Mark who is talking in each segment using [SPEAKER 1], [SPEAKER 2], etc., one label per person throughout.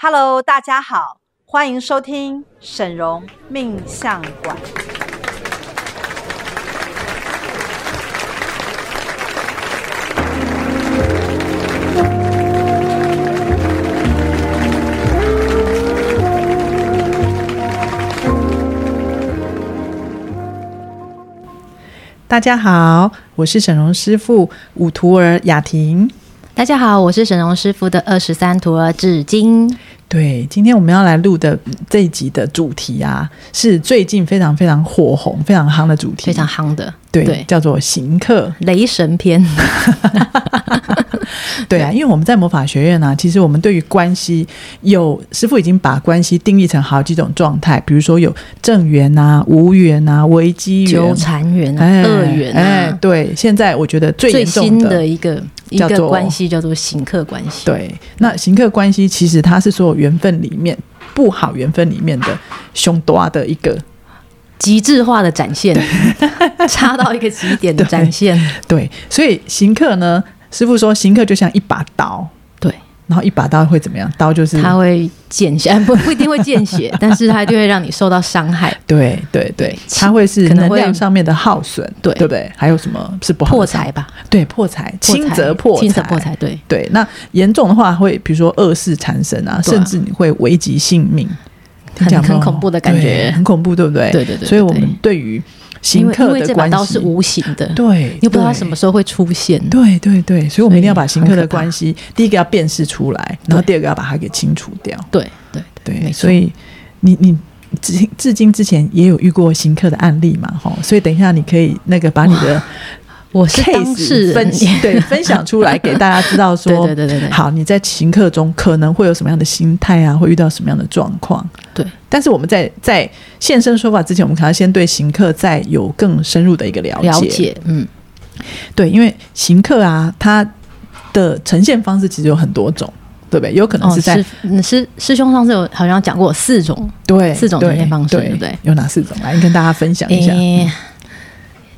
[SPEAKER 1] Hello，大家好，欢迎收听沈荣命相馆。
[SPEAKER 2] 大家好，我是沈荣师傅五徒儿雅婷。
[SPEAKER 3] 大家好，我是沈荣师傅的二十三徒儿芷晶。
[SPEAKER 2] 对，今天我们要来录的这一集的主题啊，是最近非常非常火红、非常夯的主题，
[SPEAKER 3] 非常夯的，
[SPEAKER 2] 对，对叫做行客
[SPEAKER 3] 雷神篇。
[SPEAKER 2] 对啊，因为我们在魔法学院呢、啊，其实我们对于关系有师傅已经把关系定义成好几种状态，比如说有正缘啊、无缘啊、危机缘、
[SPEAKER 3] 纠缠缘、
[SPEAKER 2] 哎、
[SPEAKER 3] 恶缘、啊。
[SPEAKER 2] 哎，对，现在我觉得最新
[SPEAKER 3] 的一个一个关系叫做行客关系。
[SPEAKER 2] 对，那行客关系其实它是所有缘分里面不好缘分里面的凶多的一个
[SPEAKER 3] 极致化的展现，差到一个极点的展现。
[SPEAKER 2] 对，对，所以行客呢，师傅说行客就像一把刀。
[SPEAKER 3] 对，
[SPEAKER 2] 然后一把刀会怎么样？刀就是
[SPEAKER 3] 它会见血，不 不一定会见血，但是它就会让你受到伤害。
[SPEAKER 2] 对对对，它会是能量上面的耗损，对对不对？还有什么是不好？
[SPEAKER 3] 破财吧？对，
[SPEAKER 2] 破财，轻则破财，
[SPEAKER 3] 轻则破财。对对，
[SPEAKER 2] 那严重的话会，比如说恶事缠身啊，甚至你会危及性命。
[SPEAKER 3] 很很恐怖的感觉，
[SPEAKER 2] 很恐怖，对不对？
[SPEAKER 3] 对对对。
[SPEAKER 2] 所以，我们对于刑客的关系，
[SPEAKER 3] 因为这把刀是无形的，
[SPEAKER 2] 对，
[SPEAKER 3] 你不知道它什么时候会出现。
[SPEAKER 2] 对对对，所以我们一定要把刑客的关系，第一个要辨识出来，然后第二个要把它给清除掉。
[SPEAKER 3] 对对
[SPEAKER 2] 对，所以你你至至今之前也有遇过刑客的案例嘛？哈，所以等一下你可以那个把你的。
[SPEAKER 3] 我是当事人
[SPEAKER 2] 分对 分享出来给大家知道说，
[SPEAKER 3] 对对对对，
[SPEAKER 2] 好，你在行客中可能会有什么样的心态啊，会遇到什么样的状况？
[SPEAKER 3] 对，
[SPEAKER 2] 但是我们在在现身说法之前，我们可能要先对行客再有更深入的一个了解。
[SPEAKER 3] 了解，嗯，
[SPEAKER 2] 对，因为行客啊，它的呈现方式其实有很多种，对不对？有可能是在、哦、
[SPEAKER 3] 师师兄上次有好像讲过四种，
[SPEAKER 2] 对，
[SPEAKER 3] 四种呈现方式，对不对，对？
[SPEAKER 2] 有哪四种？来，你跟大家分享一下。欸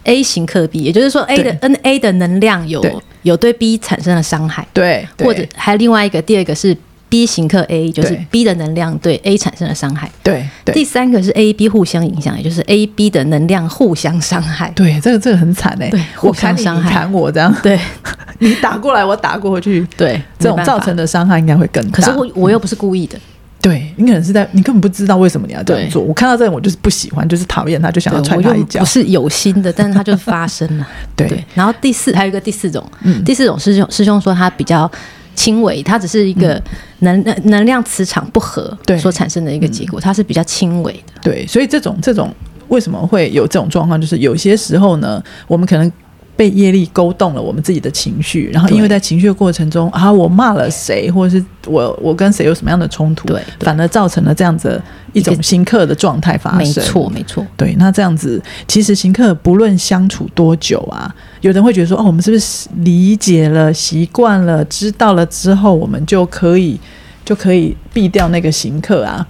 [SPEAKER 3] A 型克 B，也就是说 A 的 N A 的能量有对。有对 B 产生了伤害，
[SPEAKER 2] 对，对，
[SPEAKER 3] 或者还有另外一个，第二个是 B 型克 A，就是 B 的能量对 A 产生了伤害，
[SPEAKER 2] 对，对，
[SPEAKER 3] 第三个是 A B 互相影响，也就是 A B 的能量互相伤害，
[SPEAKER 2] 对，这个这个很惨哎，
[SPEAKER 3] 对，互相伤害，
[SPEAKER 2] 砍我这样，
[SPEAKER 3] 对，
[SPEAKER 2] 你打过来我打过去，
[SPEAKER 3] 对，
[SPEAKER 2] 这种造成的伤害应该会更大，
[SPEAKER 3] 可是我我又不是故意的。
[SPEAKER 2] 对，你可能是在你根本不知道为什么你要这样做。我看到这种，我就是不喜欢，就是讨厌他，就想要踹他一脚。
[SPEAKER 3] 不是有心的，但是他就发生了。
[SPEAKER 2] 对，对，
[SPEAKER 3] 然后第四还有一个第四种，嗯、第四种师兄师兄说他比较轻微，他只是一个能、嗯、能量磁场不合所产生的一个结果，它是比较轻微的。
[SPEAKER 2] 对，所以这种这种为什么会有这种状况？就是有些时候呢，我们可能。被业力勾动了我们自己的情绪，然后因为在情绪的过程中啊，我骂了谁，或者是我我跟谁有什么样的冲突，对，反而造成了这样子一种行客的状态发生。没
[SPEAKER 3] 错，没错。
[SPEAKER 2] 对，那这样子其实行客不论相处多久啊，有人会觉得说，哦，我们是不是理解了、习惯了、知道了之后，我们就可以就可以避掉那个行客啊？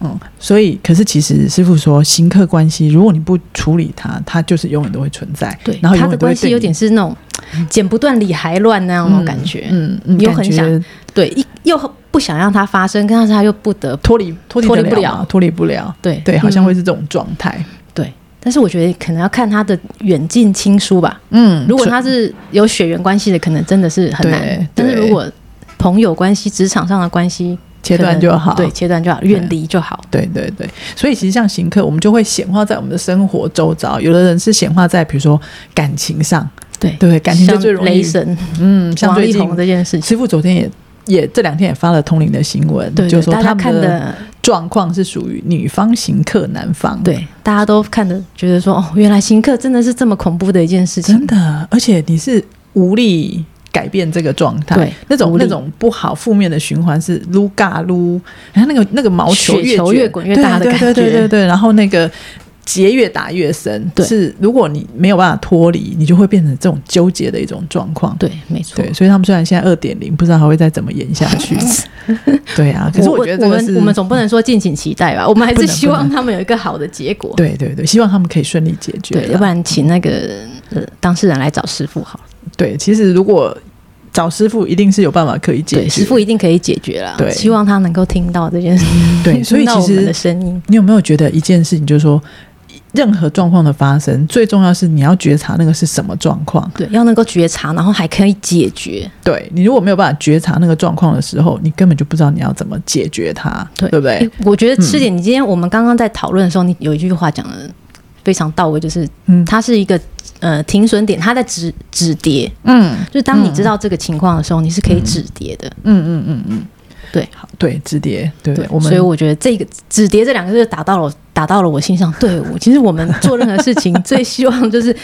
[SPEAKER 2] 嗯，所以，可是其实师傅说，新客关系，如果你不处理它，它就是永远都会存在。
[SPEAKER 3] 对，
[SPEAKER 2] 然后
[SPEAKER 3] 他的关系有点是那种剪不断理还乱那样的感觉。嗯嗯，又很想对，一又不想让它发生，但是他又不得
[SPEAKER 2] 脱离脱离不了，脱离不了。对对，好像会是这种状态。
[SPEAKER 3] 对，但是我觉得可能要看他的远近亲疏吧。嗯，如果他是有血缘关系的，可能真的是很难。但是如果朋友关系、职场上的关系。
[SPEAKER 2] 切断就好，
[SPEAKER 3] 对，切断就好，远离就好。
[SPEAKER 2] 对对对，所以其实像行客，我们就会显化在我们的生活周遭。有的人是显化在比如说感情上，
[SPEAKER 3] 对
[SPEAKER 2] 对，感情就最容易。
[SPEAKER 3] 雷神，
[SPEAKER 2] 嗯，像最近
[SPEAKER 3] 这件事情，
[SPEAKER 2] 师傅昨天也也这两天也发了通灵的新闻，
[SPEAKER 3] 对，
[SPEAKER 2] 就说他们的状况是属于女方行客，男方
[SPEAKER 3] 对，大家都看的觉得说哦，原来行客真的是这么恐怖的一件事情，
[SPEAKER 2] 真的，而且你是无力。改变这个状态，对，那种那种不好负面的循环是撸嘎撸，然后那个那个毛球越
[SPEAKER 3] 球越滚越大的感觉，
[SPEAKER 2] 对对对对对，然后那个结越打越深，对，是如果你没有办法脱离，你就会变成这种纠结的一种状况，
[SPEAKER 3] 对，没错，
[SPEAKER 2] 对，所以他们虽然现在二点零，不知道还会再怎么演下去，对啊，可是我觉得我
[SPEAKER 3] 们我们总不能说敬请期待吧，我们还是希望他们有一个好的结果，
[SPEAKER 2] 对对对，希望他们可以顺利解决，
[SPEAKER 3] 对，要不然请那个呃当事人来找师傅好。
[SPEAKER 2] 对，其实如果找师傅一定是有办法可以解决，
[SPEAKER 3] 师傅一定可以解决了。
[SPEAKER 2] 对，
[SPEAKER 3] 希望他能够听到这件事。
[SPEAKER 2] 对，所以其实
[SPEAKER 3] 的声音，
[SPEAKER 2] 你有没有觉得一件事情，就是说，任何状况的发生，最重要是你要觉察那个是什么状况。
[SPEAKER 3] 对，要能够觉察，然后还可以解决。
[SPEAKER 2] 对，你如果没有办法觉察那个状况的时候，你根本就不知道你要怎么解决它，对，对不对？
[SPEAKER 3] 我觉得师姐，你今天我们刚刚在讨论的时候，你有一句话讲的非常到位，就是，嗯，它是一个呃停损点，它在止止跌。嗯，就是当你知道这个情况的时候，你是可以止跌的。
[SPEAKER 2] 嗯嗯嗯嗯。
[SPEAKER 3] 对，
[SPEAKER 2] 好，对，止跌，对，对我们，
[SPEAKER 3] 所以我觉得这个止跌这两个字打到了，打到了我心上。对，我其实我们做任何事情，最希望就是，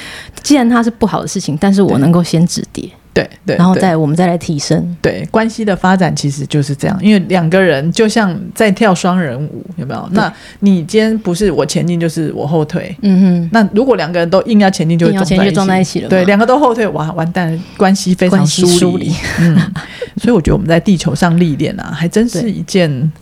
[SPEAKER 3] 既然它是不好的事情，但是我能够先止跌。
[SPEAKER 2] 对对，
[SPEAKER 3] 然后再我们再来提升。
[SPEAKER 2] 对，关系的发展其实就是这样，因为两个人就像在跳双人舞，有没有？那你今天不是我前进，就是我后退。嗯哼。那如果两个人都硬要前进，就会
[SPEAKER 3] 撞在一起了。
[SPEAKER 2] 对，两个都后退，哇，完蛋，关系非常疏离。嗯。所以我觉得我们在地球上历练啊，还真是一件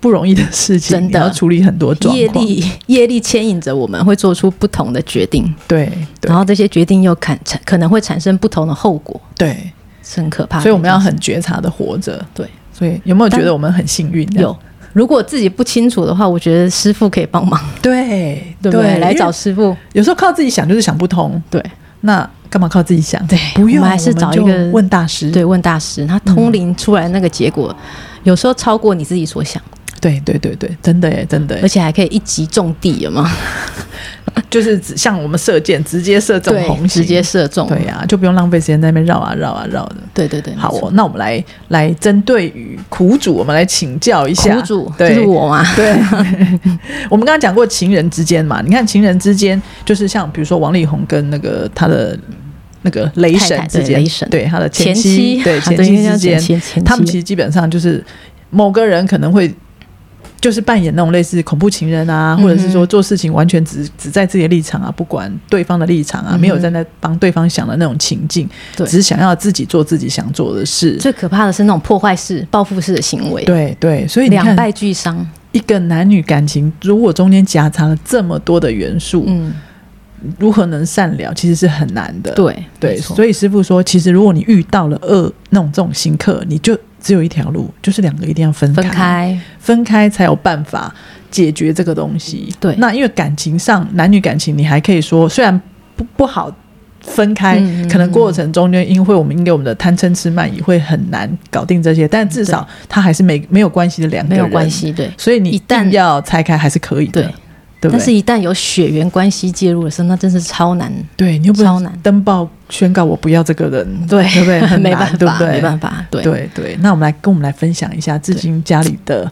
[SPEAKER 2] 不容易的事情。真的要处理很多状况，业
[SPEAKER 3] 力 业力牵引着我们，会做出不同的决定。
[SPEAKER 2] 对。
[SPEAKER 3] 然后这些决定又产可能会产生不同的后果。
[SPEAKER 2] 对，
[SPEAKER 3] 是很可怕的。
[SPEAKER 2] 所以我们要很觉察的活着。
[SPEAKER 3] 对，
[SPEAKER 2] 所以有没有觉得我们很幸运？
[SPEAKER 3] 有。如果自己不清楚的话，我觉得师傅可以帮忙。
[SPEAKER 2] 对，
[SPEAKER 3] 对不对？来找师傅。
[SPEAKER 2] 有时候靠自己想就是想不通。
[SPEAKER 3] 对，
[SPEAKER 2] 那干嘛靠自己想？
[SPEAKER 3] 对，
[SPEAKER 2] 不用，
[SPEAKER 3] 我们还是找一个
[SPEAKER 2] 问大师。
[SPEAKER 3] 对，问大师，他通灵出来那个结果，有时候超过你自己所想。
[SPEAKER 2] 对对对对，真的耶，真的，
[SPEAKER 3] 而且还可以一击中地，有吗？
[SPEAKER 2] 就是像我们射箭，直接射中红心，
[SPEAKER 3] 直接射中。
[SPEAKER 2] 对呀、啊，就不用浪费时间在那边绕啊绕啊绕的。
[SPEAKER 3] 对对对，
[SPEAKER 2] 好哦，那我们来来针对于苦主，我们来请教一下。
[SPEAKER 3] 苦主，是我吗？
[SPEAKER 2] 对，我们刚刚讲过情人之间嘛，你看情人之间，就是像比如说王力宏跟那个他的那个雷神之间，雷神对他的前妻，对 前妻之间，他们其实基本上就是某个人可能会。就是扮演那种类似恐怖情人啊，或者是说做事情完全只只在自己的立场啊，不管对方的立场啊，没有在那帮对方想的那种情境，只是想要自己做自己想做的事。
[SPEAKER 3] 最可怕的是那种破坏式、报复式的行为。
[SPEAKER 2] 对对，所以
[SPEAKER 3] 两败俱伤。
[SPEAKER 2] 一个男女感情如果中间夹杂了这么多的元素，嗯，如何能善了，其实是很难的。
[SPEAKER 3] 对
[SPEAKER 2] 对，所以师傅说，其实如果你遇到了恶那种这种行客，你就。只有一条路，就是两个一定要分开，分开，分开才有办法解决这个东西。对，那因为感情上男女感情，你还可以说虽然不不好分开，嗯、可能过程中间因为我们因为我们的贪嗔痴慢疑会很难搞定这些，但至少他还是没没有关系的两个人，
[SPEAKER 3] 没有关系。对，
[SPEAKER 2] 所以你一旦要拆开还是可以的。对。对对，
[SPEAKER 3] 但是，一旦有血缘关系介入的时候，那真是超难。
[SPEAKER 2] 对，你又不超难登报宣告我不要这个人，对，对不对？很难，没办法，对不对？
[SPEAKER 3] 没办法，对
[SPEAKER 2] 对对。那我们来跟我们来分享一下至今家里的，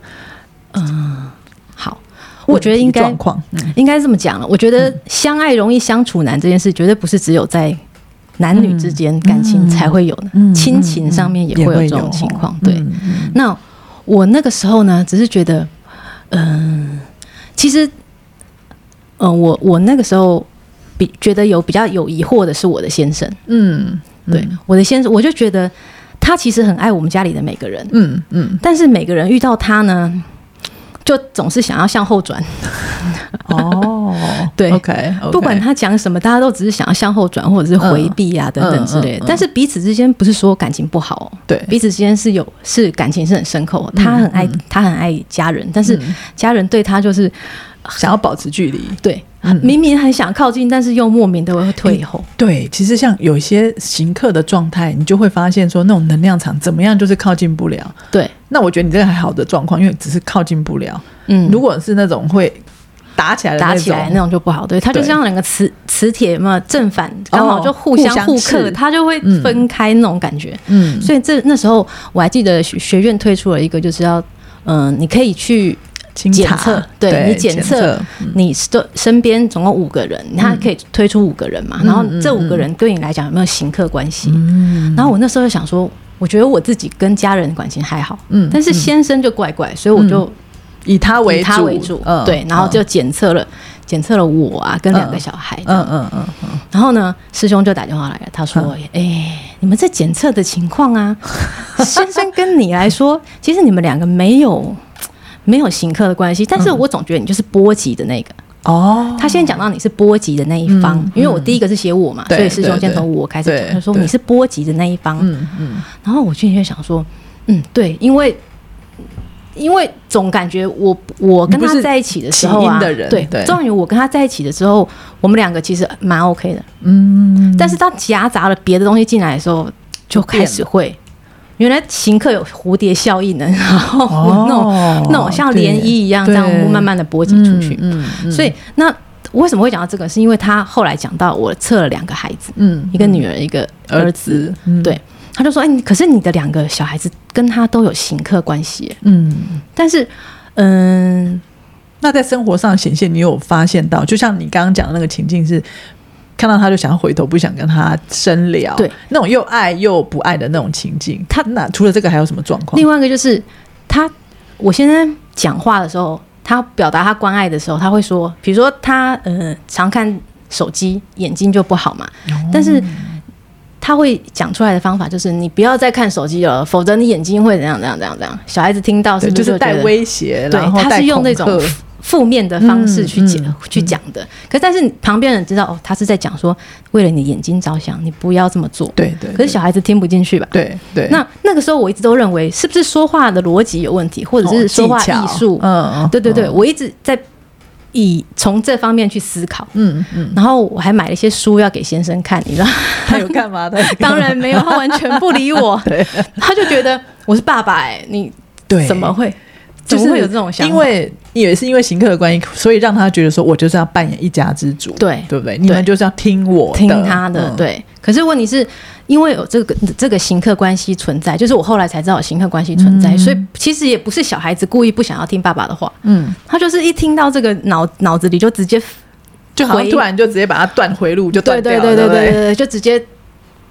[SPEAKER 3] 嗯，好，我觉得应该状况，嗯、应该这么讲了。我觉得相爱容易相处难这件事，绝对不是只有在男女之间感情才会有的，嗯、亲情上面也会有这种情况。对，那我那个时候呢，只是觉得，嗯，其实。嗯、呃，我我那个时候比觉得有比较有疑惑的是我的先生，嗯，嗯。对，我的先生，我就觉得他其实很爱我们家里的每个人，嗯嗯，嗯但是每个人遇到他呢，就总是想要向后转，哦，对
[SPEAKER 2] ，OK，, okay
[SPEAKER 3] 不管他讲什么，大家都只是想要向后转或者是回避啊、嗯、等等之类的，但是彼此之间不是说感情不好，对，彼此之间是有是感情是很深厚，他很爱、嗯、他很爱家人，但是家人对他就是。
[SPEAKER 2] 想要保持距离，
[SPEAKER 3] 对，嗯、明明很想靠近，但是又莫名的会退后。
[SPEAKER 2] 对，其实像有一些行客的状态，你就会发现说，那种能量场怎么样，就是靠近不了。
[SPEAKER 3] 对，
[SPEAKER 2] 那我觉得你这个还好的状况，因为只是靠近不了。嗯，如果是那种会打起来的，打起来
[SPEAKER 3] 那种就不好。对，它就像两个磁磁铁嘛，正反刚好就互相互克，它就会分开那种感觉。嗯，所以这那时候我还记得学院推出了一个，就是要嗯、呃，你可以去。检测，对，你检测，你身身边总共五个人，嗯、他可以推出五个人嘛？嗯、然后这五个人对你来讲有没有行客关系？嗯、然后我那时候就想说，我觉得我自己跟家人感情还好，嗯，但是先生就怪怪，所以我就
[SPEAKER 2] 以他
[SPEAKER 3] 为他为主，嗯、对，然后就检测了，检测了我啊，跟两个小孩，嗯嗯嗯嗯，嗯然后呢，师兄就打电话来了，他说，哎、你们这检测的情况啊，先生跟你来说，其实你们两个没有。没有行客的关系，但是我总觉得你就是波及的那个。
[SPEAKER 2] 哦，
[SPEAKER 3] 他先讲到你是波及的那一方，因为我第一个是写我嘛，所以师兄先从我开始讲，他说你是波及的那一方。嗯嗯，然后我就在想说，嗯，对，因为。因为总感觉我我跟他在一起的时候啊，对，终于我跟他在一起的时候，我们两个其实蛮 OK 的，嗯。但是当夹杂了别的东西进来的时候，就开始会，原来行客有蝴蝶效应呢，然后那种那种像涟漪一样这样慢慢的波及出去。嗯，所以那为什么会讲到这个？是因为他后来讲到我测了两个孩子，嗯，一个女儿，一个儿子，对。他就说：“哎，可是你的两个小孩子跟他都有行客关系，嗯，但是，嗯，
[SPEAKER 2] 那在生活上显现，你有发现到，就像你刚刚讲的那个情境是，看到他就想要回头，不想跟他深聊，对，那种又爱又不爱的那种情境。他那除了这个还有什么状况？
[SPEAKER 3] 另外一个就是他，我现在讲话的时候，他表达他关爱的时候，他会说，比如说他呃常看手机，眼睛就不好嘛，哦、但是。”他会讲出来的方法就是你不要再看手机了，否则你眼睛会怎样怎样怎样怎样。小孩子听到是不是
[SPEAKER 2] 就是带威胁？
[SPEAKER 3] 对，他是用那种负面的方式去讲、去讲的。可是但是旁边人知道哦，他是在讲说为了你眼睛着想，你不要这么做。
[SPEAKER 2] 对对，对。
[SPEAKER 3] 可是小孩子听不进去吧？
[SPEAKER 2] 对对。
[SPEAKER 3] 那那个时候我一直都认为是不是说话的逻辑有问题，或者是说话艺术？嗯嗯。对对对，我一直在。以从这方面去思考，嗯嗯，然后我还买了一些书要给先生看，你知道
[SPEAKER 2] 他有干嘛 的？
[SPEAKER 3] 当然没有，他完全不理我，他就觉得我是爸爸，哎，你对怎么会？怎么会有这种想法？
[SPEAKER 2] 因为也是因为行客的关系，所以让他觉得说我就是要扮演一家之主，对。对不对？你们就是要听我
[SPEAKER 3] 听他的，对。可是问题是。因为有这个这个行客关系存在，就是我后来才知道行客关系存在，嗯、所以其实也不是小孩子故意不想要听爸爸的话，嗯，他就是一听到这个脑脑子里就直接
[SPEAKER 2] 就好像突然就直接把它断回路就断掉了，对对对对？对对，对
[SPEAKER 3] 就直接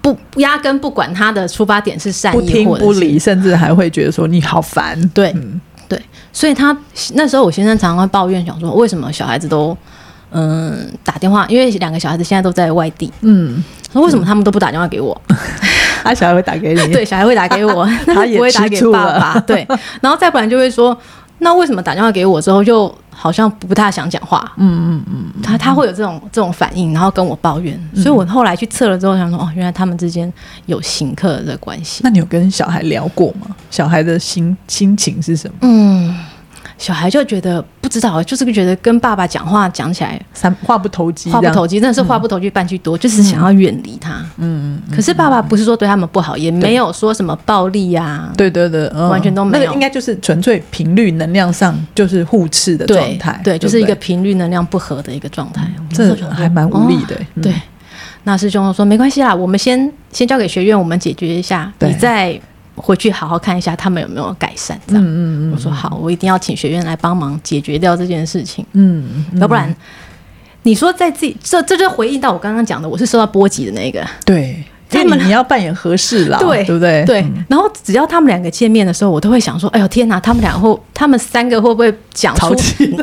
[SPEAKER 3] 不压根不管他的出发点是善意，不
[SPEAKER 2] 听不理，甚至还会觉得说你好烦，
[SPEAKER 3] 对、嗯、对，所以他那时候我先生常常会抱怨，想说为什么小孩子都。嗯，打电话，因为两个小孩子现在都在外地。嗯，说为什么他们都不打电话给我？
[SPEAKER 2] 他小孩会打给你，
[SPEAKER 3] 对，小孩会打给我，他也 不会打给爸爸。对，然后再不然就会说，那为什么打电话给我之后，就好像不太想讲话？嗯嗯嗯，他他会有这种这种反应，然后跟我抱怨。所以我后来去测了之后，想说，哦，原来他们之间有行客的关系。
[SPEAKER 2] 那你有跟小孩聊过吗？小孩的心心情是什么？
[SPEAKER 3] 嗯。小孩就觉得不知道，就是觉得跟爸爸讲话讲起来
[SPEAKER 2] 三话不投机，
[SPEAKER 3] 话不投机，真的是话不投机半句多，嗯、就是想要远离他。嗯，可是爸爸不是说对他们不好，嗯、也没有说什么暴力呀、啊。
[SPEAKER 2] 对对对，嗯、
[SPEAKER 3] 完全都没有。
[SPEAKER 2] 那个应该就是纯粹频率能量上就是互斥的状态，
[SPEAKER 3] 对，对，就是一个频率能量不合的一个状态。
[SPEAKER 2] 这还蛮无力的。
[SPEAKER 3] 对，那师兄说没关系啦，我们先先交给学院，我们解决一下，你再。回去好好看一下他们有没有改善，这样。嗯嗯嗯。我说好，我一定要请学院来帮忙解决掉这件事情。嗯，要不然，你说在自己这这就回应到我刚刚讲的，我是受到波及的那个。
[SPEAKER 2] 对。他们你要扮演合适啦，对对不对？
[SPEAKER 3] 对。然后只要他们两个见面的时候，我都会想说：“哎呦天哪，他们两个会，他们三个会不会讲出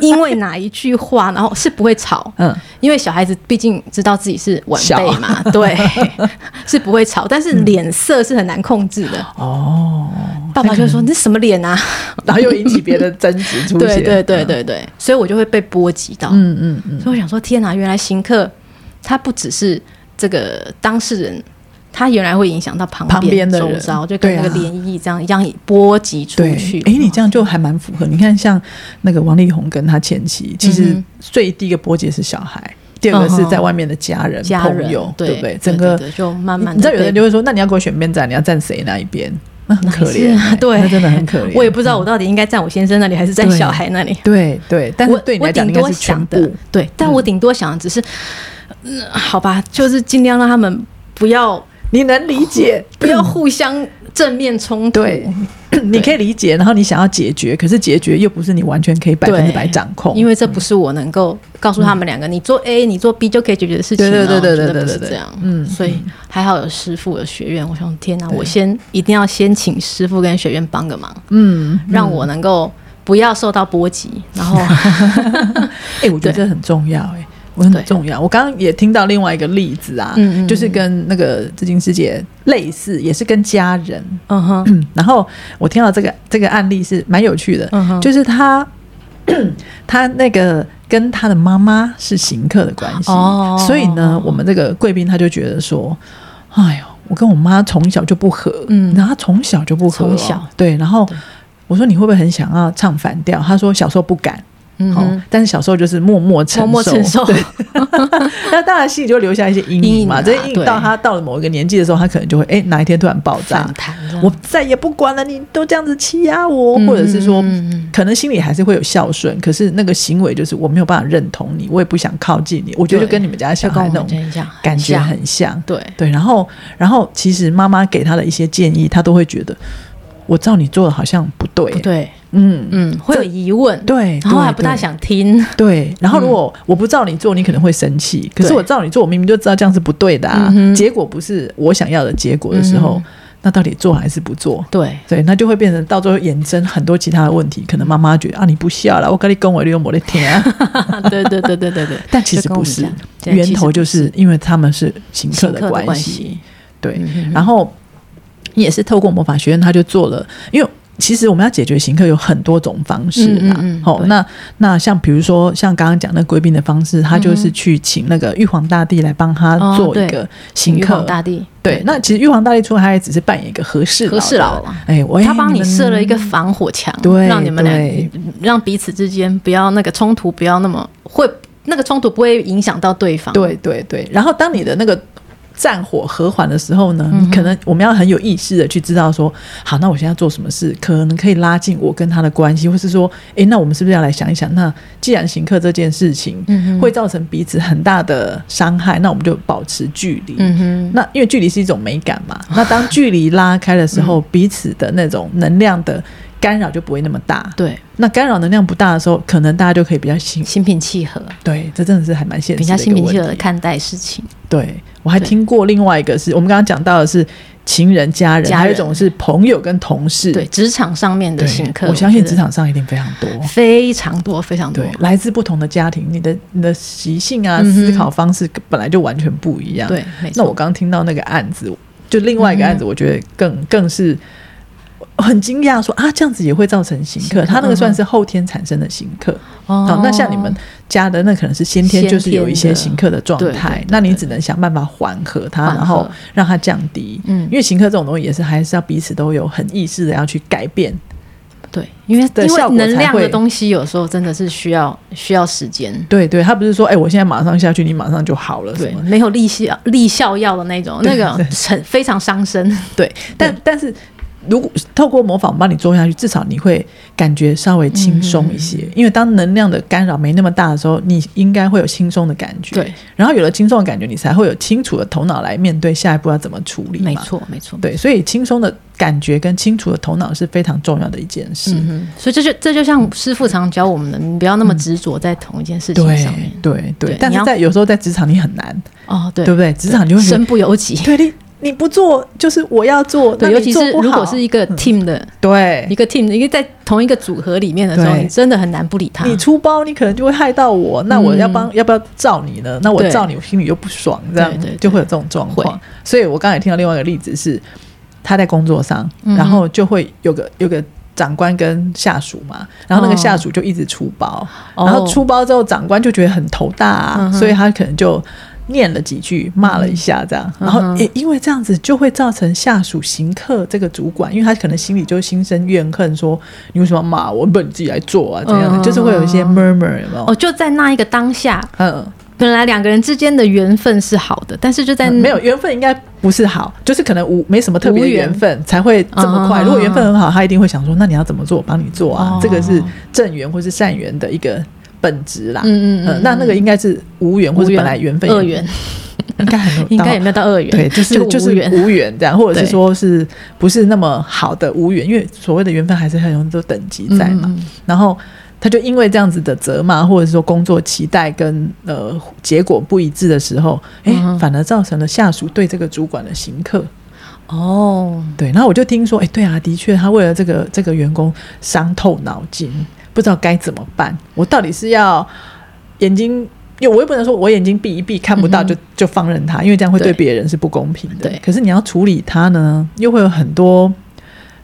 [SPEAKER 3] 因为哪一句话，然后是不会吵？嗯，因为小孩子毕竟知道自己是晚辈嘛，对，是不会吵，但是脸色是很难控制的。哦，爸爸就说：“你什么脸啊？”
[SPEAKER 2] 然后又引起别的争执出现。
[SPEAKER 3] 对对对对对，所以我就会被波及到。嗯嗯嗯。所以我想说：“天哪，原来行客他不只是这个当事人。”他原来会影响到旁边的周遭，就跟那个涟漪这样一样波及出去。
[SPEAKER 2] 哎，你这样就还蛮符合。你看，像那个王力宏跟他前妻，其实最第一个波及是小孩，第二个是在外面的家人、朋友，对不对？整个
[SPEAKER 3] 就慢慢，
[SPEAKER 2] 你知道有人就会说，那你要给我选边站，你要站谁那一边？那很可怜，对，那真的很可怜。
[SPEAKER 3] 我也不知道我到底应该站我先生那里，还是站小孩那里。
[SPEAKER 2] 对对，但是对你来讲，应该是全部。
[SPEAKER 3] 对，但我顶多想的只是，嗯，好吧，就是尽量让他们不要。
[SPEAKER 2] 你能理解，
[SPEAKER 3] 不要互相正面冲突。
[SPEAKER 2] 对，你可以理解，然后你想要解决，可是解决又不是你完全可以百分之百掌控，
[SPEAKER 3] 因为这不是我能够告诉他们两个，你做 A，你做 B 就可以解决的事情。对对对对对对对，这样。嗯，所以还好有师傅有学院，我想天哪，我先一定要先请师傅跟学院帮个忙，嗯，让我能够不要受到波及。然后
[SPEAKER 2] 哎，我觉得这很重要，哎。我很重要。我刚刚也听到另外一个例子啊，嗯嗯就是跟那个志金师姐类似，也是跟家人。嗯哼。然后我听到这个这个案例是蛮有趣的。就是他 他那个跟他的妈妈是行客的关系，哦，所以呢，我们这个贵宾他就觉得说，哎呦，我跟我妈从小就不和，嗯，然后他从小就不和，从小对，然后我说你会不会很想要唱反调？他说小时候不敢。好、嗯，但是小时候就是默默承受，默默承受。对，那当然心里就留下一些阴影嘛。这些阴影到他到了某一个年纪的时候，他可能就会哎、欸，哪一天突然爆炸，我再也不管了，你都这样子欺压我，嗯、或者是说，可能心里还是会有孝顺，可是那个行为就是我没有办法认同你，我也不想靠近你。我觉得就跟你们家小孩那种感觉很像。对对，然后然后其实妈妈给他的一些建议，他都会觉得。我照你做的好像不对，对，嗯嗯，会有疑问，对，然后还不大想听，对，对。然后如果我不照你做，你可能会生气。可是我照你做，我明明就知道这样是不对的啊，结果不是我想要的结果的时候，那到底做还是不做？对对，那就会变成到最后衍生很多其他的问题。可能妈妈觉得啊，你不孝了，我跟你跟我用我的天啊，对对对对对对。但其实不是，源头就是因为他们是刑克的关系，对，然后。也是透过魔法学院，他就做了。因为其实我们要解决行客有很多种方式啦。好、嗯嗯嗯，那那像比如说像刚刚讲那贵宾的方式，他就是去请那个玉皇大帝来帮他做一个刑客。玉皇大帝对，那其实玉皇大帝出来，他也只是扮演一个和事佬。和事佬，哎，我他帮你设了一个防火墙，对，让你们俩让彼此之间不要那个冲突，不要那么会那个冲突不会影响到对方。对对对，然后当你的那个。战火和缓的时候呢，你可能我们要很有意识的去知道说，好，那我现在做什么事，可能可以拉近我跟他的关系，或是说，诶，那我们是不是要来想一想，那既然行客这件事情会造成彼此很大的伤害，那我们就保持距离。那因为距离是一种美感嘛，那当距离拉开的时候，彼此的那种能量的干扰就不会那么大。对，那干扰能量不大的时候，可能大家就可以比较心心平气和。对，这真的是还蛮现实的，比较心平气和的看待事情。对。我还听过另外一个是，我们刚刚讲到的是情人、家人，还有一种是朋友跟同事。对，职场上面的性客，我相信职场上一定非常多，非常多，非常多。对，来自不同的家庭，你的你的习性啊，思考方式本来就完全不一样。对，那我刚刚听到那个案子，就另外一个案子，我觉得更更是。很惊讶，说啊，这样子也会造成刑克？他那个算是后天产生的刑克。哦，好，那像你们家的那可能是先天就是有一些刑克的状态，那你只能想办法缓和它，然后让它降低。嗯，因为刑克这种东西也是还是要彼此都有很意识的要去改变。对，因为因为能量的东西有时候真的是需要需要时间。对对，他不是说哎，我现在马上下去，你马上就好了。对，没有立效立效药的那种，那个很非常伤身。对，但但是。如果透过模仿帮你做下去，至少你会感觉稍微轻松一些。嗯、因为当能量的干扰没那么大的时候，你应该会有轻松的感觉。对，然后有了轻松的感觉，你才会有清楚的头脑来面对下一步要怎么处理。没错，没错。对，所以轻松的感觉跟清楚的头脑是非常重要的一件事。嗯、所以这就这就像师傅常教我们的，你不要那么执着在同一件事情上面。对对，对，对，但是在有时候在职场你很难哦，对，对不对？职场就会身不由己。对。你不做就是我要做，对，尤其是如果是一个 team 的，对，一个 team，因为在同一个组合里面的时候，你真的很难不理他。你出包，你可能就会害到我，那我要帮要不要罩你呢？那我罩你，我心里又不爽，这样就会有这种状况。所以我刚才听到另外一个例子是，他在工作上，然后就会有个有个长官跟下属嘛，然后那个下属就一直出包，然后出包之后，长官就觉得很头大啊，所以他可能就。念了几句，骂了一下，这样，嗯、然后也因为这样子，就会造成下属行客这个主管，因为他可能心里就心生怨恨，说你为什么要骂我？不你自己来做啊？这样就是会有一些 murmur，有没有？哦，就在那一个当下，嗯，本来两个人之间的缘分是好的，但是就在、嗯、没有缘分，应该不是好，就是可能无没什么特别的缘分才会这么快。嗯、如果缘分很好，他一定会想说，那你要怎么做？我帮你做啊，嗯、这个是正缘或是善缘的一个。本质啦，嗯嗯嗯，那那个应该是无缘或者本来缘。分二缘，应该还没有，应该也没有到二元，对，就是就是无缘这样，或者是说是不是那么好的无缘？因为所谓的缘分还是很有多等级在嘛。然后他就因为这样子的责骂，或者是说工作期待跟呃结果不一致的时候，哎，反而造成了下属对这个主管的刑克。哦，对，然后我就听说，哎，对啊，的确，他为了这个这个员工伤透脑筋。不知道该怎么办，我到底是要眼睛，因为我又不能说我眼睛闭一闭看不到就就放任他，因为这样会对别人是不公平的。对，可是你要处理他呢，又会有很多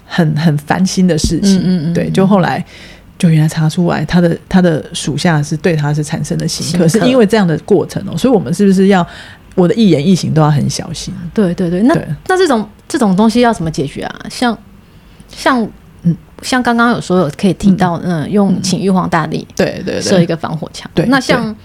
[SPEAKER 2] 很很烦心的事情。嗯嗯，对，就后来就原来查出来他的他的属下是对他是产生了刑
[SPEAKER 3] 可，
[SPEAKER 2] 是因为这样的过程哦，所以我们是不是要我的一言一行都要很小心？
[SPEAKER 3] 对对对，那
[SPEAKER 2] 对
[SPEAKER 3] 那这种这种东西要怎么解决啊？像像嗯，像刚刚有说有可以提到，嗯，嗯用请玉皇大帝
[SPEAKER 2] 对对
[SPEAKER 3] 设一个防火墙。
[SPEAKER 2] 对，
[SPEAKER 3] 那像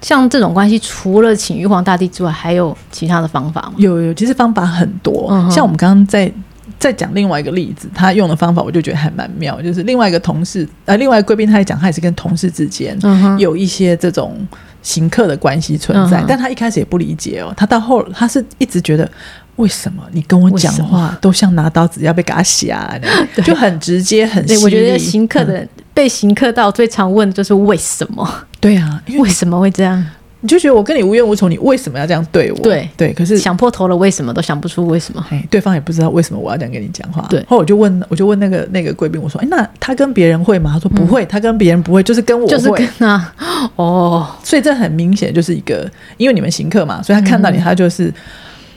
[SPEAKER 3] 像这种关系，除了请玉皇大帝之外，还有其他的方法吗？
[SPEAKER 2] 有有，其实方法很多。嗯、像我们刚刚在在讲另外一个例子，他用的方法我就觉得还蛮妙，就是另外一个同事呃，另外一个贵宾他也讲，他也是跟同事之间有一些这种行客的关系存在，嗯，但他一开始也不理解哦，他到后他是一直觉得。为什么你跟我讲话都像拿刀子要被给他瞎？就很直接，很细。
[SPEAKER 3] 我觉得行客的、嗯、被行客到最常问的就是为什么？
[SPEAKER 2] 对啊，
[SPEAKER 3] 为什么会这样？
[SPEAKER 2] 你就觉得我跟你无冤无仇，你为什么要这样对我？
[SPEAKER 3] 对
[SPEAKER 2] 对，可是
[SPEAKER 3] 想破头了，为什么都想不出为什么？
[SPEAKER 2] 哎，对方也不知道为什么我要这样跟你讲话。
[SPEAKER 3] 对，
[SPEAKER 2] 后来我就问，我就问那个那个贵宾，我说：“哎，那他跟别人会吗？”他说：“不会，嗯、他跟别人不会，就是跟我会。”
[SPEAKER 3] 就是跟他哦，
[SPEAKER 2] 所以这很明显就是一个，因为你们行客嘛，所以他看到你，他就是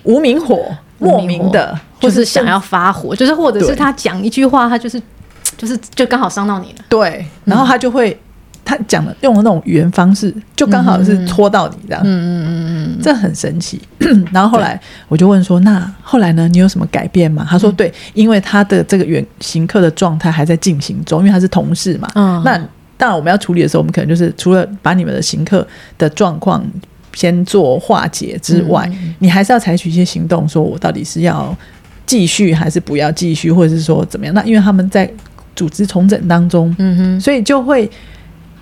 [SPEAKER 2] 无名火。莫名的，
[SPEAKER 3] 就是想要发火，就是或者是他讲一句话，他就是就是就刚好伤到你了。
[SPEAKER 2] 对，然后他就会他讲的用的那种语言方式，就刚好是戳到你这样。嗯嗯嗯嗯，这很神奇。然后后来我就问说：“那后来呢？你有什么改变吗？”他说：“对，因为他的这个原行客的状态还在进行中，因为他是同事嘛。嗯，那当然我们要处理的时候，我们可能就是除了把你们的行客的状况。”先做化解之外，嗯，你还是要采取一些行动，说我到底是要继续还是不要继续，或者是说怎么样？那因为他们在组织重整当中，嗯哼，所以就会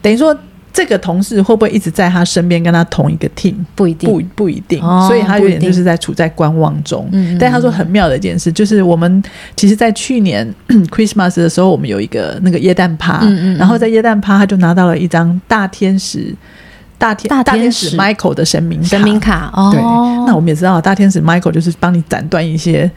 [SPEAKER 2] 等于说，这个同事会不会一直在他身边，跟他同一个 team？
[SPEAKER 3] 不一定，
[SPEAKER 2] 不不一定，哦，所以他有点就是在处在观望中。嗯，但他说很妙的一件事，就是我们其实，在去年 Christmas 的时候，我们有一个那个耶诞趴，嗯嗯，然后在耶诞趴，他就拿到了一张大天使。大天大天使。Michael 的神明
[SPEAKER 3] 神明卡
[SPEAKER 2] 哦，对，哦，那我们也知道，大天使 Michael 就是帮你斩断一些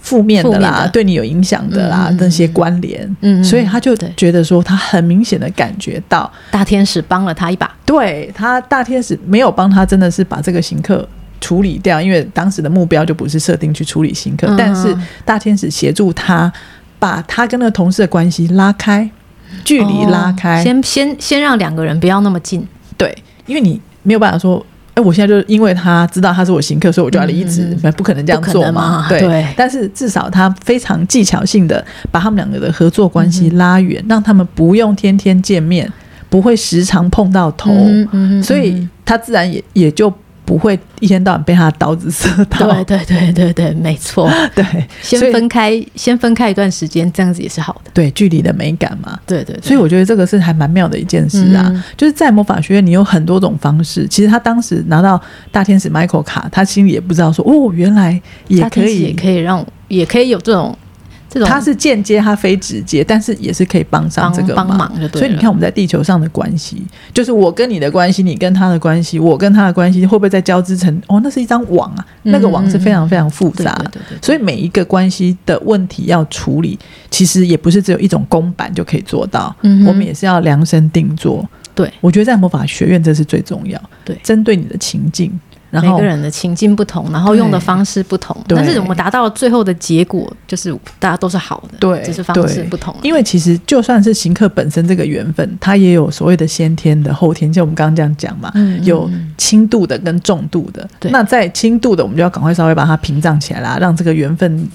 [SPEAKER 2] 负面的啦，的。对你有影响的啦，那、嗯、些关联，嗯，所以他就觉得说，他很明显的感觉到
[SPEAKER 3] 大天使帮了他一把，
[SPEAKER 2] 对他，大天使没有帮他，真的是把这个行客处理掉，因为当时的目标就不是设定去处理刑克，嗯，但是大天使协助他把他跟那个同事的关系拉开，距离拉开，
[SPEAKER 3] 哦，先先先让两个人不要那么近，
[SPEAKER 2] 对。因为你没有办法说，哎，我现在就是因为他知道他是我新客，所以我就要离职，嗯，不可能这样做嘛。对，对。但是至少他非常技巧性的把他们两个的合作关系拉远，嗯，让他们不用天天见面，不会时常碰到头，所以他自然也也就。不会一天到晚被他的刀子射到。
[SPEAKER 3] 对对对对对，没错。
[SPEAKER 2] 对，
[SPEAKER 3] 先分开，先分开一段时间，这样子也是好的。
[SPEAKER 2] 对，距离的美感嘛。
[SPEAKER 3] 对对，对。
[SPEAKER 2] 所以我觉得这个是还蛮妙的一件事啊。嗯、就是在魔法学院，你有很多种方式。其实他当时拿到大天使 Michael 卡，他心里也不知道说，哦，原来也可以，
[SPEAKER 3] 也可以让，也可以有这种。
[SPEAKER 2] 他是间接，它非直接，但是也是可以帮上这个忙。
[SPEAKER 3] 帮忙就对。
[SPEAKER 2] 所以你看，我们在地球上的关系，就是我跟你的关系，你跟他的关系，我跟他的关系，会不会在交织成？哦，那是一张网啊，那个网是非常非常复杂。对对对。所以每一个关系的问题要处理，其实也不是只有一种公版就可以做到。嗯。我们也是要量身定做。
[SPEAKER 3] 对，
[SPEAKER 2] 我觉得在魔法学院这是最重要。
[SPEAKER 3] 对，
[SPEAKER 2] 针对你的情境。然后
[SPEAKER 3] 每个人的情境不同，然后用的方式不同，但是我们达到最后的结果就是大家都是好的，
[SPEAKER 2] 对，
[SPEAKER 3] 只是方式不同。
[SPEAKER 2] 因为其实就算是行客本身这个缘分，它也有所谓的先天的、后天，就我们刚刚这样讲嘛，嗯、有轻度的跟重度的。那在轻度的，我们就要赶快稍微把它屏障起来啦，让这个缘分、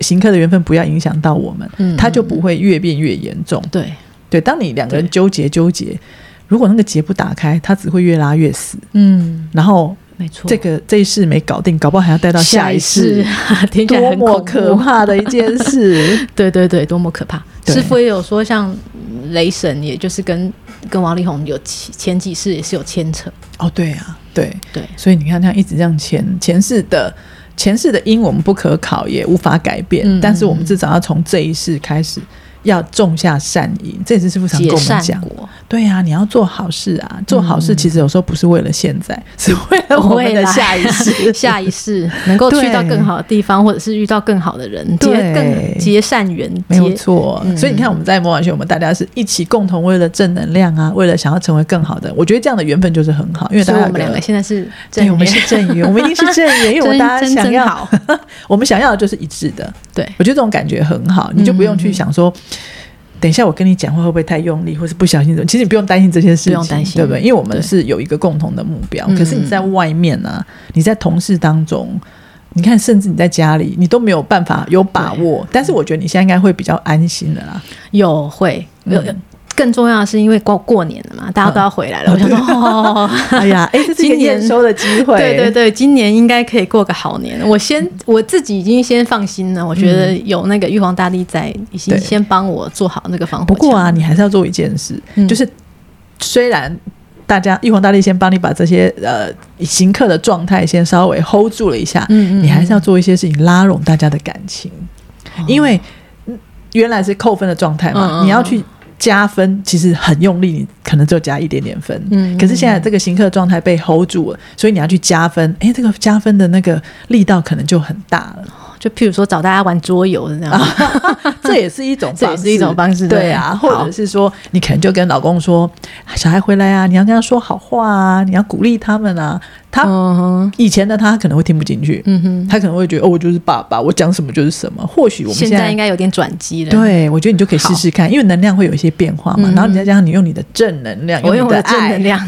[SPEAKER 2] 刑克的缘分不要影响到我们，嗯，它就不会越变越严重。
[SPEAKER 3] 对，
[SPEAKER 2] 对，当你两个人纠结纠结，如果那个结不打开，它只会越拉越死。嗯，然后。
[SPEAKER 3] 没错，
[SPEAKER 2] 这个这一世没搞定，搞不好还要带到下一世，
[SPEAKER 3] 下一世
[SPEAKER 2] 多么可怕的一件事！
[SPEAKER 3] 对对对，多么可怕！师傅也有说，像雷神，也就是跟跟王力宏有前几世也是有牵扯。
[SPEAKER 2] 哦，对啊，对
[SPEAKER 3] 对，
[SPEAKER 2] 所以你看，他一直这样前前世的前世的因，我们不可考，也无法改变，嗯，但是我们至少要从这一世开始。要种下善因，这也是师傅常跟我们讲。对呀、啊，你要做好事啊！做好事其实有时候不是为了现在，嗯、是为了我们的下一世。
[SPEAKER 3] 下一世能够去到更好的地方，或者是遇到更好的人，结更结善缘。
[SPEAKER 2] 没有错、嗯。所以你看，我们在魔法学，我们大家是一起共同为了正能量啊，为了想要成为更好的。我觉得这样的缘分就是很好，因为大家我们两个
[SPEAKER 3] 现在是
[SPEAKER 2] 对，我们是正缘，我们一定是正缘，因为我们大家想要，我们想要的就是一致的。
[SPEAKER 3] 对，
[SPEAKER 2] 我觉得这种感觉很好，你就不用去想说。等一下我跟你讲话会不会太用力，或是不小心怎么？其实你不用担心这些事情，不用担心，对不对？因为我们是有一个共同的目标。可是你在外面呢、啊，你在同事当中，你看，甚至你在家里，你都没有办法有把握。但是我觉得你现在应该会比较安心的啦。
[SPEAKER 3] 有会有。嗯更重要的是，因为过过年了嘛，大家都要回来了。嗯、我想说，哦、哎呀，哎，这是一个验收的机会。对对对，今年应该可以过个好年。我先我自己已经先放心了，我觉得有那个玉皇大帝在，已经先帮我做好那个防火墙。不
[SPEAKER 2] 过啊，你还是要做一件事，嗯、就是虽然大家玉皇大帝先帮你把这些呃行客的状态先稍微 hold 住了一下，嗯，嗯，你还是要做一些事情拉拢大家的感情，嗯、因为原来是扣分的状态嘛，嗯嗯，你要去。加分其实很用力，你可能就加一点点分。嗯，可是现在这个行客状态被 hold 住了，所以你要去加分。哎，这个加分的那个力道可能就很大了。
[SPEAKER 3] 就譬如说找大家玩桌游这样，
[SPEAKER 2] 啊，这也是一种，
[SPEAKER 3] 这也是一种方式。
[SPEAKER 2] 对啊，或者是说，你可能就跟老公说，小孩回来啊，你要跟他说好话啊，你要鼓励他们啊。他以前的他可能会听不进去，嗯哼，他可能会觉得哦，我就是爸爸，我讲什么就是什么。或许我们现在，
[SPEAKER 3] 应该有点转机了。
[SPEAKER 2] 对，我觉得你就可以试试看，因为能量会有一些变化嘛。然后你再加上你用你的正能量，
[SPEAKER 3] 我用我的正能量，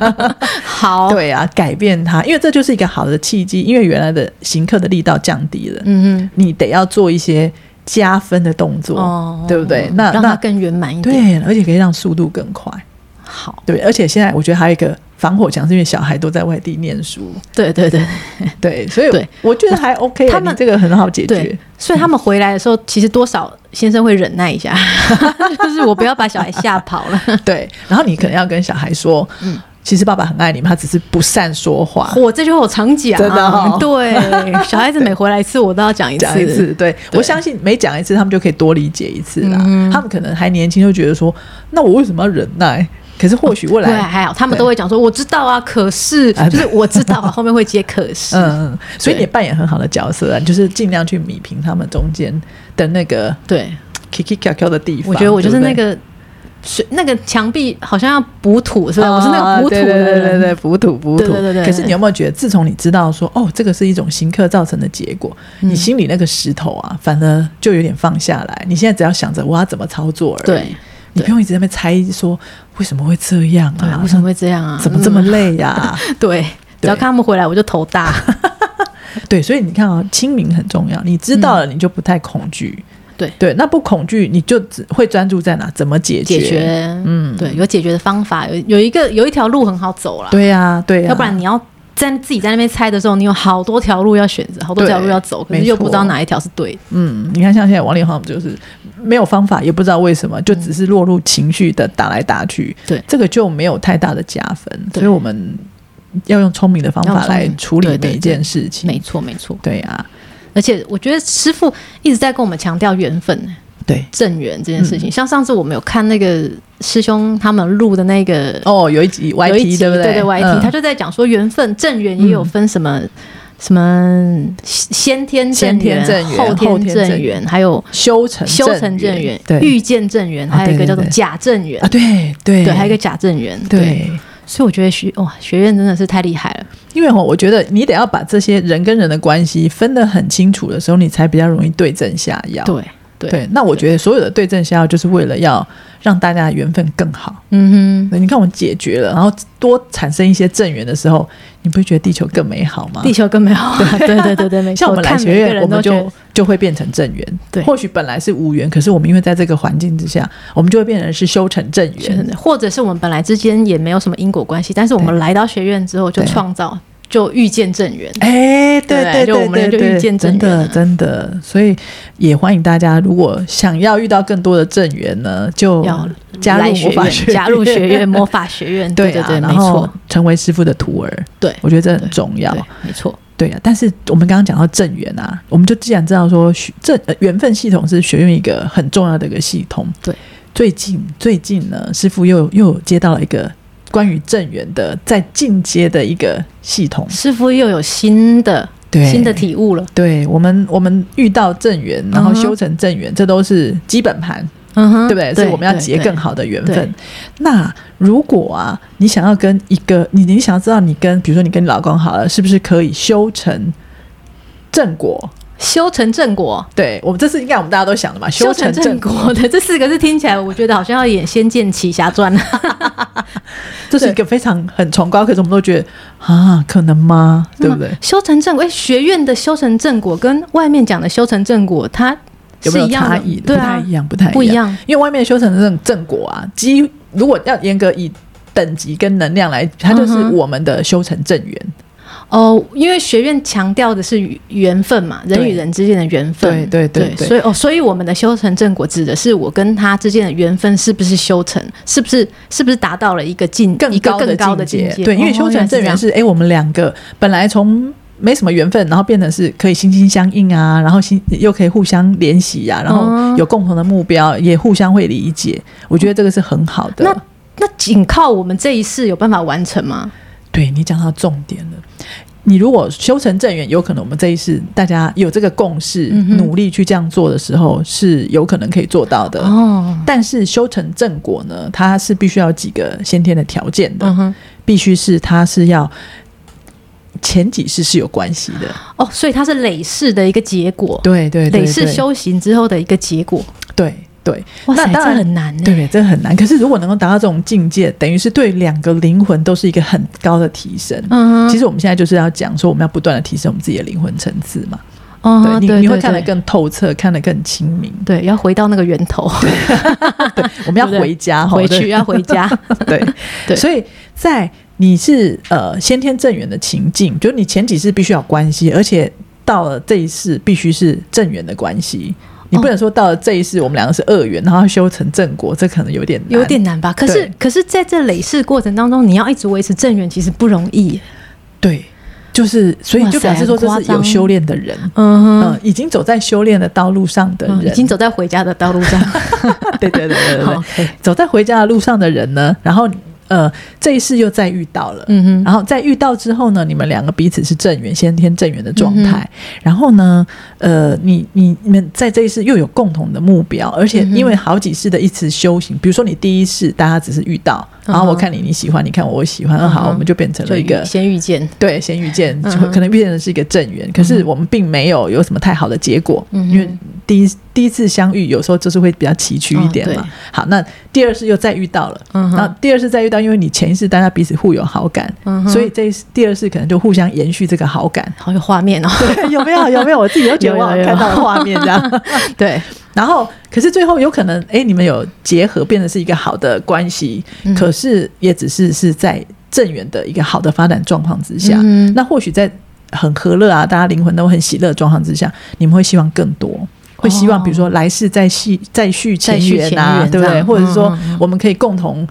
[SPEAKER 3] 好，
[SPEAKER 2] 对啊，改变他，因为这就是一个好的契机。因为原来的行客的力道降低了，嗯哼，你得要做一些加分的动作，哦，对不对？那
[SPEAKER 3] 让它更圆满一点，
[SPEAKER 2] 对，而且可以让速度更快。
[SPEAKER 3] 好，
[SPEAKER 2] 对，而且现在我觉得还有一个。防火墙是因为小孩都在外地念书，
[SPEAKER 3] 对对对
[SPEAKER 2] 对，所以我觉得还 OK，他们这个很好解决。
[SPEAKER 3] 所以他们回来的时候，其实多少先生会忍耐一下，就是我不要把小孩吓跑了。
[SPEAKER 2] 对，然后你可能要跟小孩说，嗯，其实爸爸很爱你们，他只是不善说话。
[SPEAKER 3] 我这句话我常讲，真的哦。对，小孩子每回来一次，我都要讲一次。
[SPEAKER 2] 讲一次，对，我相信每讲一次，他们就可以多理解一次啦。他们可能还年轻，就觉得说，那我为什么要忍耐？可是或许未来、哦、对还好，
[SPEAKER 3] 他们都会讲说我知道啊，可是就是我知道，后面会接可是，
[SPEAKER 2] 嗯嗯，所以你扮演很好的角色啊，就是尽量去弭平他们中间的那个
[SPEAKER 3] 对
[SPEAKER 2] kiki 卡卡的地方。
[SPEAKER 3] 我觉得我就是那个水那个墙壁好像要补土，是吧？我是那个补土的，对对对，
[SPEAKER 2] 补土补土。对对对。可是你有没有觉得，自从你知道说哦，这个是一种行客造成的结果，你心里那个石头啊，反而就有点放下来。你现在只要想着我要怎么操作而已。对。你不用一直在那边猜说为什么会这样啊？
[SPEAKER 3] 为什么会这样啊？
[SPEAKER 2] 怎么这么累呀、啊
[SPEAKER 3] 嗯？对，只要看他们回来，我就头大。
[SPEAKER 2] 对，所以你看啊，清明很重要。你知道了，你就不太恐惧。对、嗯、对，那不恐惧，你就只会专注在哪？怎么解决？解决。嗯，对，有解决的方法，有有一个有一条路很好走了。对呀、啊，对呀、啊。要不然你要。在自己在那边猜的时候，你有好多条路要选择，好多条路要走，可是又不知道哪一条是对的。嗯，你看像现在王力宏就是没有方法，也不知道为什么，就只是落入情绪的打来打去。对，这个就没有太大的加分。所以我们要用聪明的方法来处理每一件事情。没错，没错。对啊，而且我觉得师傅一直在跟我们强调缘分。对。正缘这件事情，嗯，像上次我们有看那个师兄他们录的那个哦，有一集一集对不对？对对 YT，嗯，他就在讲说缘分正缘也有分什么，嗯，什么先天正缘、后天正缘，还有修成修成正缘、遇见正缘，还有一个叫做假正缘。啊，对对。对，还有一个假正缘，对。所以我觉得学哇学院真的是太厉害了，因为我觉得你得要把这些人跟人的关系分得很清楚的时候，你才比较容易对症下药。对。对，对，那我觉得所有的对症下药就是为了要让大家的缘分更好。嗯哼，你看我们解决了，然后多产生一些正缘的时候，你不会觉得地球更美好吗？地球更美好，对 对对对对，没错。像我们来学院，我们就就会变成正缘。对，或许本来是无缘，可是我们因为在这个环境之下，我们就会变成是修成正缘。或者是我们本来之间也没有什么因果关系，但是我们来到学院之后就创造。就遇见正缘，哎，对对对，就我们就遇见真的真的，所以也欢迎大家，如果想要遇到更多的正缘呢，就要加入魔法学院，加入学院 魔法学院，对对对，没错，成为师傅的徒儿，对，我觉得这很重要，没错，对啊。但是我们刚刚讲到正缘啊，我们就既然知道说正缘分系统是学院一个很重要的一个系统，对，最近最近呢，师傅又又接到了一个。关于正缘的，在进阶的一个系统，师傅又有新的对新的体悟了。对我们，我们遇到正缘，然后修成正缘，uh. 这都是基本盘，嗯哼，对不对？所以我们要结更好的缘分。那如果啊，你想要跟一个你，你想要知道你跟，比如说你跟你老公好了，是不是可以修成正果？
[SPEAKER 3] 修成正果，
[SPEAKER 2] 对我们这是应该我们大家都想的嘛？
[SPEAKER 3] 修成正果的 这四个字听起来，我觉得好像要演《仙剑奇侠传》。
[SPEAKER 2] 这是一个非常很崇高，可是我们都觉得啊，可能吗？对不对？
[SPEAKER 3] 修成正果，哎，学院的修成正果跟外面讲的修成正果，它是一样的，
[SPEAKER 2] 有没有差异？
[SPEAKER 3] 对啊，
[SPEAKER 2] 不太一样，不太
[SPEAKER 3] 不一样。
[SPEAKER 2] 因为外面修成正正果啊，基如果要严格以等级跟能量来，它就是我们的修成正缘。
[SPEAKER 3] 哦，因为学院强调的是缘分嘛，人与人之间的缘分，
[SPEAKER 2] 对对对，对，
[SPEAKER 3] 所以哦，所以我们的修成正果指的是我跟他之间的缘分是不是修成，是不是是不是达到了一个境
[SPEAKER 2] 更高的
[SPEAKER 3] 更高的境界？
[SPEAKER 2] 对，因为修成正缘是哎、哦，我们两个本来从没什么缘分，然后变成是可以心心相印啊，然后心又可以互相联系啊，然后有共同的目标，也互相会理解。我觉得这个是很好的。
[SPEAKER 3] 那那仅靠我们这一世有办法完成吗？
[SPEAKER 2] 对，你讲到重点了。你如果修成正缘，有可能我们这一世大家有这个共识，嗯、努力去这样做的时候，是有可能可以做到的。哦，但是修成正果呢，它是必须要几个先天的条件的，嗯、必须是它是要前几世是有关系的。哦，
[SPEAKER 3] 所以它是累世的一个结果。
[SPEAKER 2] 对对，对，对，
[SPEAKER 3] 累世修行之后的一个结果。
[SPEAKER 2] 对。对，
[SPEAKER 3] 哇塞，那当然这很难。
[SPEAKER 2] 对，这很难。可是如果能够达到这种境界，等于是对两个灵魂都是一个很高的提升。嗯，其实我们现在就是要讲说，我们要不断的提升我们自己的灵魂层次嘛。哦，对，你你会看得更透彻，看得更清明。
[SPEAKER 3] 对，要回到那个源头。
[SPEAKER 2] 对，我们要回家，
[SPEAKER 3] 回去要回家。
[SPEAKER 2] 对 对，所以在你是呃先天正缘的情境，就是你前几世必须要关系，而且到了这一世必须是正缘的关系。你不能说到了这一世我们两个是恶缘，然后修成正果，这可能有点难，
[SPEAKER 3] 有点难吧？可是，可是在这累世过程当中，你要一直维持正缘，其实不容易。
[SPEAKER 2] 对，就是所以就表示说这是有修炼的人，嗯嗯，已经走在修炼的道路上的人，嗯、
[SPEAKER 3] 已经走在回家的道路上。
[SPEAKER 2] 对对对对对，对，走在回家的路上的人呢，然后。呃，这一世又再遇到了，嗯哼，然后在遇到之后呢，你们两个彼此是正缘，先天正缘的状态。嗯、然后呢，呃，你你你们在这一世又有共同的目标，而且因为好几世的一次修行，比如说你第一世大家只是遇到，然后我看你你喜欢，你看我我喜欢，嗯、好，我们就变成了一个
[SPEAKER 3] 先遇见，
[SPEAKER 2] 对，先遇见，就可能变成是一个正缘，可是我们并没有有什么太好的结果，嗯、因为第一。第一次相遇，有时候就是会比较崎岖一点嘛。哦、好，那第二次又再遇到了，嗯，然后第二次再遇到，因为你前一次大家彼此互有好感，嗯，所以这第二次可能就互相延续这个好感，
[SPEAKER 3] 好有画面哦。
[SPEAKER 2] 对，有没有？有没有？我自己都觉得 我看到了画面这样。对，然后可是最后有可能，哎，你们有结合，变成是一个好的关系，嗯、可是也只是是在正缘的一个好的发展状况之下。嗯，那或许在很和乐啊，大家灵魂都很喜乐的状况之下，你们会希望更多。会希望，比如说来世再续再续前缘啊，对不对？或者是说，我们可以共同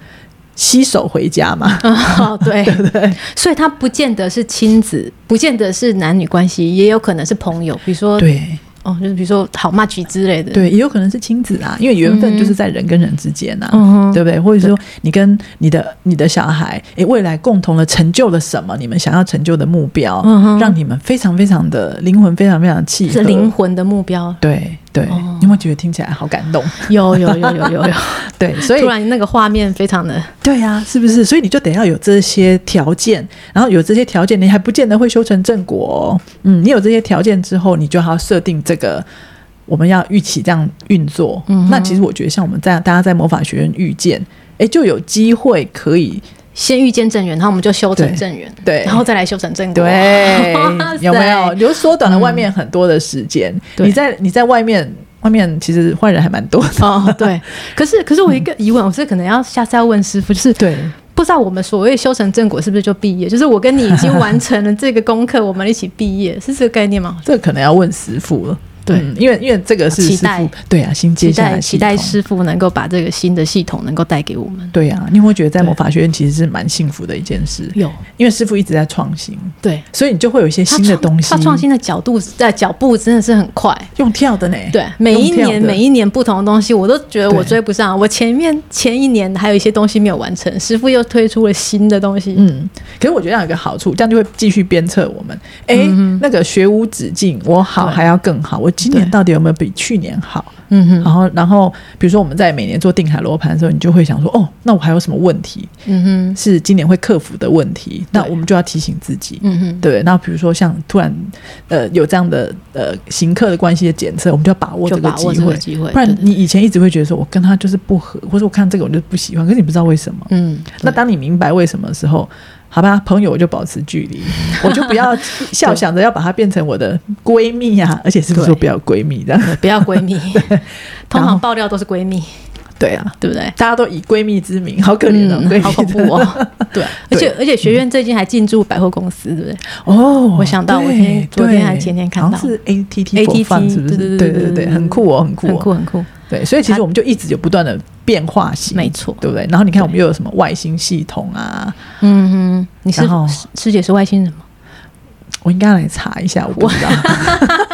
[SPEAKER 2] 携手回家嘛？
[SPEAKER 3] 哦，对 对不对？所以，他不见得是亲子，不见得是男女关系，也有可能是朋友。比如说，对。哦，就是比如说好 match 之类的，
[SPEAKER 2] 对，也有可能是亲子啊，因为缘分就是在人跟人之间呐、啊，嗯、对不对？或者说你跟你的你的小孩，诶，未来共同的成就了什么？你们想要成就的目标，嗯、让你们非常非常的灵魂非常非常契合，
[SPEAKER 3] 是灵魂的目标，
[SPEAKER 2] 对。对，哦、你有没有觉得听起来好感动？
[SPEAKER 3] 有有有有有有，
[SPEAKER 2] 对，所以
[SPEAKER 3] 突然那个画面非常的，
[SPEAKER 2] 对呀、啊，是不是？所以你就得要有这些条件，然后有这些条件，你还不见得会修成正果、哦。嗯，你有这些条件之后，你就要设定这个我们要一起这样运作。嗯，那其实我觉得像我们在大家在魔法学院遇见，哎，就有机会可以。
[SPEAKER 3] 先遇见正缘，然后我们就修成正缘，对，然后再来修成正果，
[SPEAKER 2] 对，有没有？你就缩短了外面很多的时间。你在你在外面，外面其实坏人还蛮多的
[SPEAKER 3] 哦。对，可是可是我一个疑问，我是可能要下次要问师傅，就是对，不知道我们所谓修成正果是不是就毕业？就是我跟你已经完成了这个功课，我们一起毕业，是这个概念吗？
[SPEAKER 2] 这个可能要问师傅了。对，因为因为这个是
[SPEAKER 3] 期待，
[SPEAKER 2] 对啊，新接下来
[SPEAKER 3] 期待师傅能够把这个新的系统能够带给我们。
[SPEAKER 2] 对啊，你有没有觉得在魔法学院其实是蛮幸福的一件事？有，因为师傅一直在创新，对，所以你就会有一些新的东西。
[SPEAKER 3] 他创新的角度在脚步真的是很快，
[SPEAKER 2] 用跳的呢。
[SPEAKER 3] 对，每一年每一年不同的东西，我都觉得我追不上。我前面前一年还有一些东西没有完成，师傅又推出了新的东西。
[SPEAKER 2] 嗯，可是我觉得有一个好处，这样就会继续鞭策我们。哎，那个学无止境，我好还要更好，我今年到底有没有比去年好？
[SPEAKER 3] 嗯哼，
[SPEAKER 2] 然后然后比如说我们在每年做定海罗盘的时候，你就会想说，哦，那我还有什么问题？
[SPEAKER 3] 嗯哼，
[SPEAKER 2] 是今年会克服的问题，那我们就要提醒自己，
[SPEAKER 3] 嗯哼，
[SPEAKER 2] 对。那比如说像突然呃有这样的呃行客的关系的检测，我们就要把握这个机会，
[SPEAKER 3] 机会，
[SPEAKER 2] 不然你以前一直会觉得说我跟他就是不合，或者我看这个我就不喜欢，可是你不知道为什么。
[SPEAKER 3] 嗯，
[SPEAKER 2] 那当你明白为什么的时候。好吧，朋友我就保持距离，我就不要笑想着要把她变成我的闺蜜呀、啊，而且是不是说不要闺蜜这样？
[SPEAKER 3] 不要闺蜜，通常爆料都是闺蜜。
[SPEAKER 2] 对啊，
[SPEAKER 3] 对不对？
[SPEAKER 2] 大家都以闺蜜之名，好可怜哦，
[SPEAKER 3] 嗯、好恐怖哦。对，而且而且学院最近还进驻百货公司，对不对？
[SPEAKER 2] 哦，
[SPEAKER 3] 我想到我天，昨天还前天看到
[SPEAKER 2] 是 A T T A T T 是不是？对对对对，很酷哦，很酷，
[SPEAKER 3] 很酷，很酷。
[SPEAKER 2] 对，所以其实我们就一直有不断的变化型，
[SPEAKER 3] 没错，
[SPEAKER 2] 对不对？然后你看，我们又有什么外星系统啊？
[SPEAKER 3] 嗯哼，你是师姐是外星人吗？
[SPEAKER 2] 我应该来查一下，我不知道。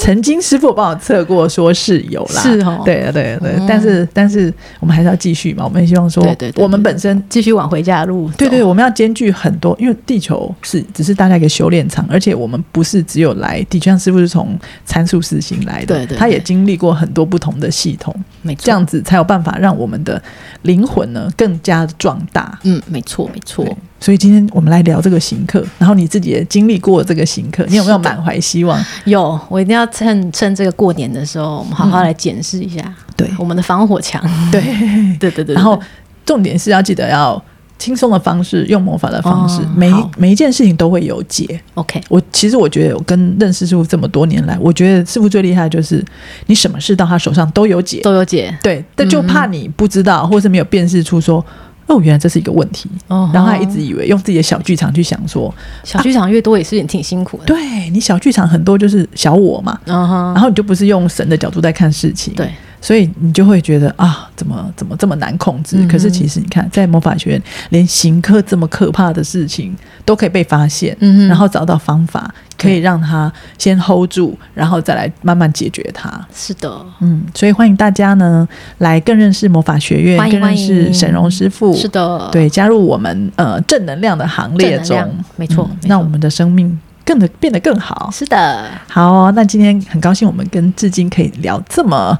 [SPEAKER 2] 曾经师傅帮我测过，说是有啦，
[SPEAKER 3] 是哦，
[SPEAKER 2] 对对对，但是但是我们还是要继续嘛，我们希望说，对对，我们本身
[SPEAKER 3] 继续往回家的路，
[SPEAKER 2] 对对，我们要兼具很多，因为地球是只是大家一个修炼场，而且我们不是只有来地球上，师傅是从参数四星来的，对对，他也经历过很多不同的系统，没错，这样子才有办法让我们的灵魂呢更加的壮大，
[SPEAKER 3] 嗯，没错没错。
[SPEAKER 2] 所以今天我们来聊这个行客，然后你自己也经历过这个行客，你有没有满怀希望？
[SPEAKER 3] 有，我一定要趁趁这个过年的时候，我们好好来检视一下，对我们的防火墙。
[SPEAKER 2] 对
[SPEAKER 3] 对对对。
[SPEAKER 2] 然后重点是要记得要轻松的方式，用魔法的方式，每每一件事情都会有解。
[SPEAKER 3] OK，
[SPEAKER 2] 我其实我觉得我跟认识师傅这么多年来，我觉得师傅最厉害的就是你什么事到他手上都有解，
[SPEAKER 3] 都有解。
[SPEAKER 2] 对，但就怕你不知道，或是没有辨识出说。哦，原来这是一个问题，哦、然后他一直以为用自己的小剧场去想说，
[SPEAKER 3] 小剧场越多也是挺辛苦的。
[SPEAKER 2] 啊、对你小剧场很多就是小我嘛，嗯、然后你就不是用神的角度在看事情，
[SPEAKER 3] 对，
[SPEAKER 2] 所以你就会觉得啊，怎么怎么这么难控制？嗯、可是其实你看，在魔法学院，连刑克这么可怕的事情都可以被发现，嗯，然后找到方法。可以让他先 hold 住，然后再来慢慢解决它。
[SPEAKER 3] 是的，
[SPEAKER 2] 嗯，所以欢迎大家呢来更认识魔法学院，更认识沈荣师傅。
[SPEAKER 3] 是的，
[SPEAKER 2] 对，加入我们呃正能量的行列中，
[SPEAKER 3] 没错，
[SPEAKER 2] 让我们的生命更的变得更好。
[SPEAKER 3] 是的，
[SPEAKER 2] 好哦，那今天很高兴我们跟至今可以聊这么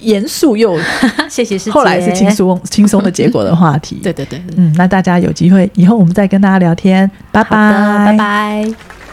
[SPEAKER 2] 严肃又
[SPEAKER 3] 谢谢师姐，
[SPEAKER 2] 后来是轻松轻松的结果的话题。
[SPEAKER 3] 对对对，
[SPEAKER 2] 嗯，那大家有机会以后我们再跟大家聊天，拜拜，
[SPEAKER 3] 拜拜。